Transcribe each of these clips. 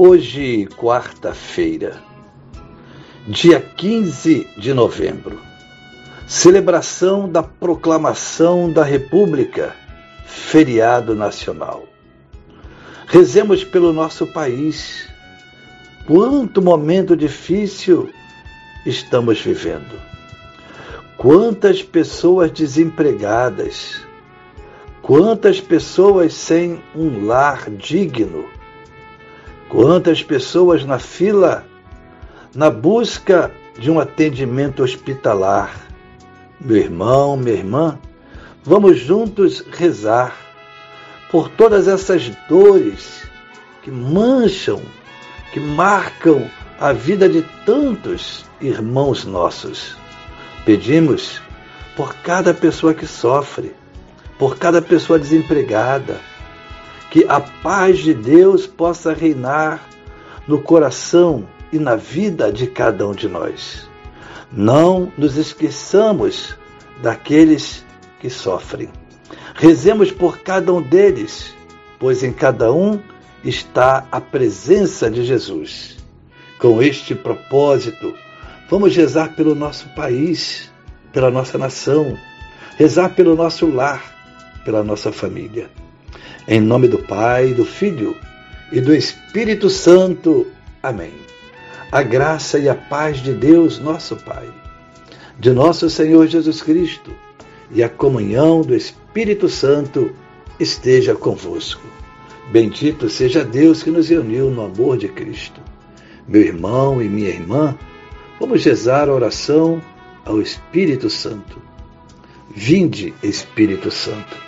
Hoje, quarta-feira, dia 15 de novembro, celebração da proclamação da República, feriado nacional. Rezemos pelo nosso país. Quanto momento difícil estamos vivendo. Quantas pessoas desempregadas, quantas pessoas sem um lar digno Quantas pessoas na fila, na busca de um atendimento hospitalar. Meu irmão, minha irmã, vamos juntos rezar por todas essas dores que mancham, que marcam a vida de tantos irmãos nossos. Pedimos por cada pessoa que sofre, por cada pessoa desempregada, que a paz de Deus possa reinar no coração e na vida de cada um de nós. Não nos esqueçamos daqueles que sofrem. Rezemos por cada um deles, pois em cada um está a presença de Jesus. Com este propósito, vamos rezar pelo nosso país, pela nossa nação, rezar pelo nosso lar, pela nossa família. Em nome do Pai, do Filho e do Espírito Santo. Amém. A graça e a paz de Deus, nosso Pai, de nosso Senhor Jesus Cristo e a comunhão do Espírito Santo esteja convosco. Bendito seja Deus que nos uniu no amor de Cristo. Meu irmão e minha irmã, vamos rezar a oração ao Espírito Santo. Vinde, Espírito Santo.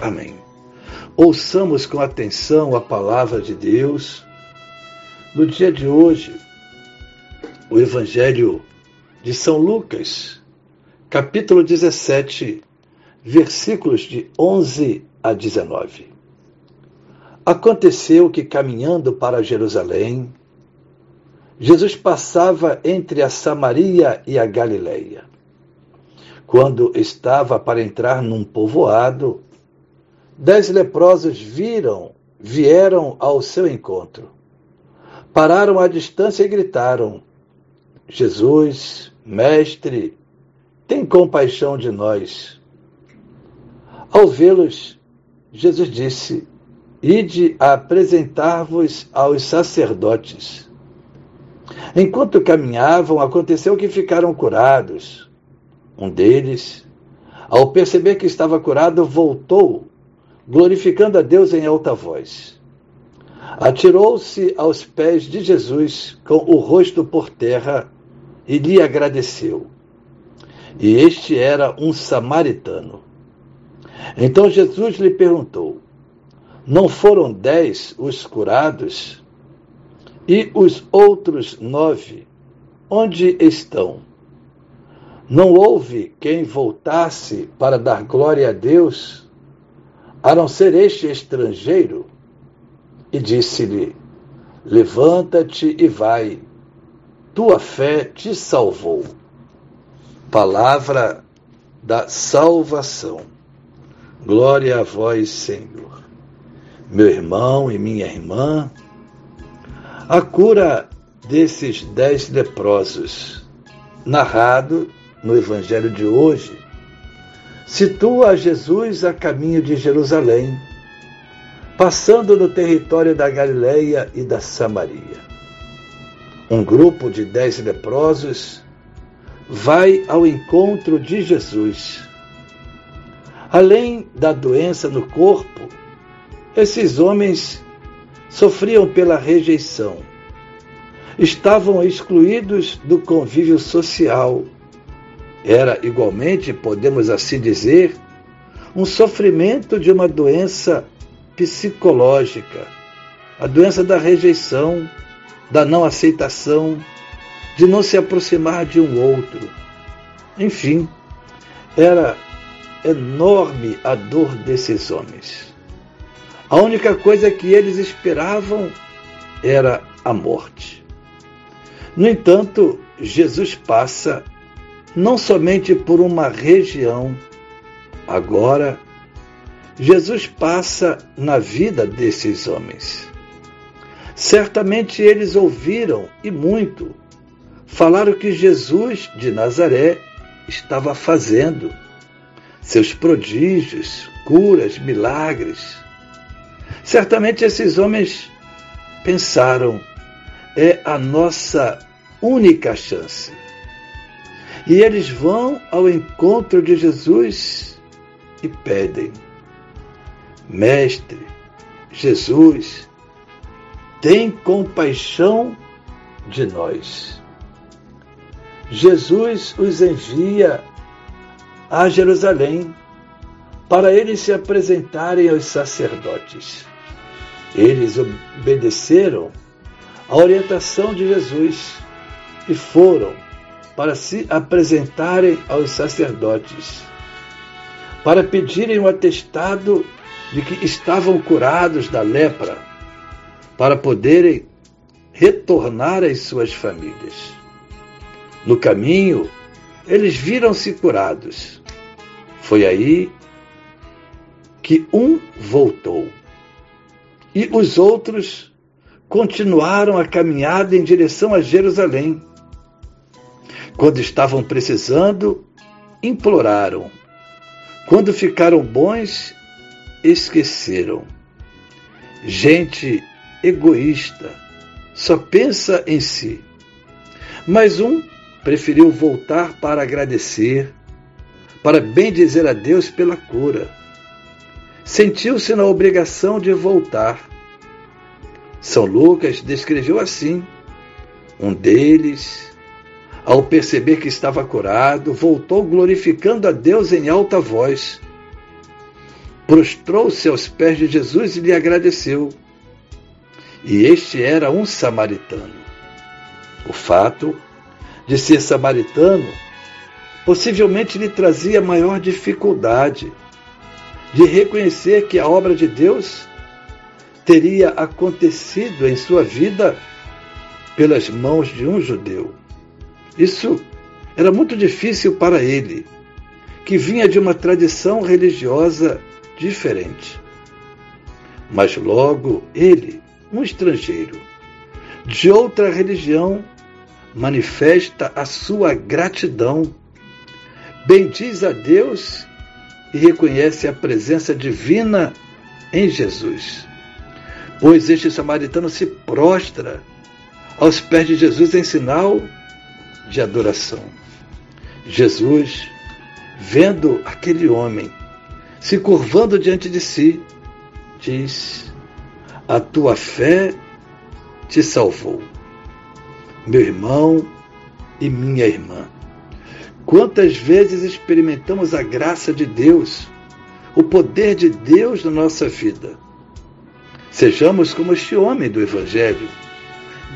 Amém. Ouçamos com atenção a palavra de Deus. No dia de hoje, o Evangelho de São Lucas, capítulo 17, versículos de 11 a 19. Aconteceu que, caminhando para Jerusalém, Jesus passava entre a Samaria e a Galileia. Quando estava para entrar num povoado, Dez leprosos viram, vieram ao seu encontro. Pararam à distância e gritaram: Jesus, Mestre, tem compaixão de nós. Ao vê-los, Jesus disse: Ide apresentar-vos aos sacerdotes. Enquanto caminhavam, aconteceu que ficaram curados. Um deles, ao perceber que estava curado, voltou glorificando a Deus em alta voz. Atirou-se aos pés de Jesus com o rosto por terra e lhe agradeceu. E este era um samaritano. Então Jesus lhe perguntou: Não foram dez os curados? E os outros nove, onde estão? Não houve quem voltasse para dar glória a Deus a não ser este estrangeiro? E disse-lhe: Levanta-te e vai, tua fé te salvou. Palavra da salvação. Glória a vós, Senhor. Meu irmão e minha irmã, a cura desses dez leprosos, narrado no Evangelho de hoje, situa Jesus a caminho de Jerusalém, passando no território da Galileia e da Samaria. um grupo de dez leprosos vai ao encontro de Jesus. Além da doença no corpo, esses homens sofriam pela rejeição. Estavam excluídos do convívio social. Era igualmente, podemos assim dizer, um sofrimento de uma doença psicológica, a doença da rejeição, da não aceitação, de não se aproximar de um outro. Enfim, era enorme a dor desses homens. A única coisa que eles esperavam era a morte. No entanto, Jesus passa não somente por uma região, agora, Jesus passa na vida desses homens. Certamente eles ouviram, e muito, falar o que Jesus de Nazaré estava fazendo, seus prodígios, curas, milagres. Certamente esses homens pensaram: é a nossa única chance. E eles vão ao encontro de Jesus e pedem: Mestre, Jesus, tem compaixão de nós. Jesus os envia a Jerusalém para eles se apresentarem aos sacerdotes. Eles obedeceram a orientação de Jesus e foram para se apresentarem aos sacerdotes, para pedirem o um atestado de que estavam curados da lepra, para poderem retornar às suas famílias. No caminho, eles viram-se curados. Foi aí que um voltou e os outros continuaram a caminhada em direção a Jerusalém. Quando estavam precisando, imploraram. Quando ficaram bons, esqueceram. Gente egoísta, só pensa em si. Mas um preferiu voltar para agradecer, para bendizer a Deus pela cura. Sentiu-se na obrigação de voltar. São Lucas descreveu assim: um deles, ao perceber que estava curado, voltou glorificando a Deus em alta voz. Prostrou-se aos pés de Jesus e lhe agradeceu. E este era um samaritano. O fato de ser samaritano possivelmente lhe trazia maior dificuldade de reconhecer que a obra de Deus teria acontecido em sua vida pelas mãos de um judeu. Isso era muito difícil para ele, que vinha de uma tradição religiosa diferente. Mas logo ele, um estrangeiro, de outra religião, manifesta a sua gratidão, bendiz a Deus e reconhece a presença divina em Jesus. Pois este samaritano se prostra aos pés de Jesus em sinal de adoração. Jesus, vendo aquele homem se curvando diante de si, diz: A tua fé te salvou. Meu irmão e minha irmã, quantas vezes experimentamos a graça de Deus, o poder de Deus na nossa vida? Sejamos como este homem do Evangelho,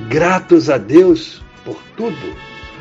gratos a Deus por tudo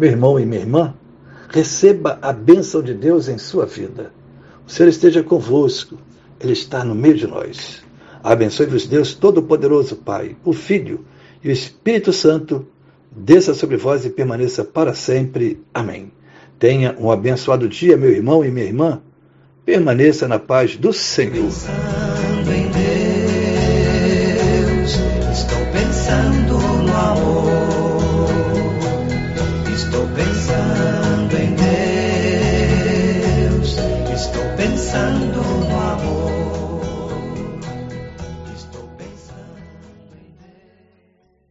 meu irmão e minha irmã, receba a bênção de Deus em sua vida. O Senhor esteja convosco, Ele está no meio de nós. Abençoe-vos Deus Todo-Poderoso, Pai, o Filho e o Espírito Santo, desça sobre vós e permaneça para sempre. Amém. Tenha um abençoado dia, meu irmão e minha irmã. Permaneça na paz do Senhor. Pensando em Deus, estou pensando no amor estou pensando.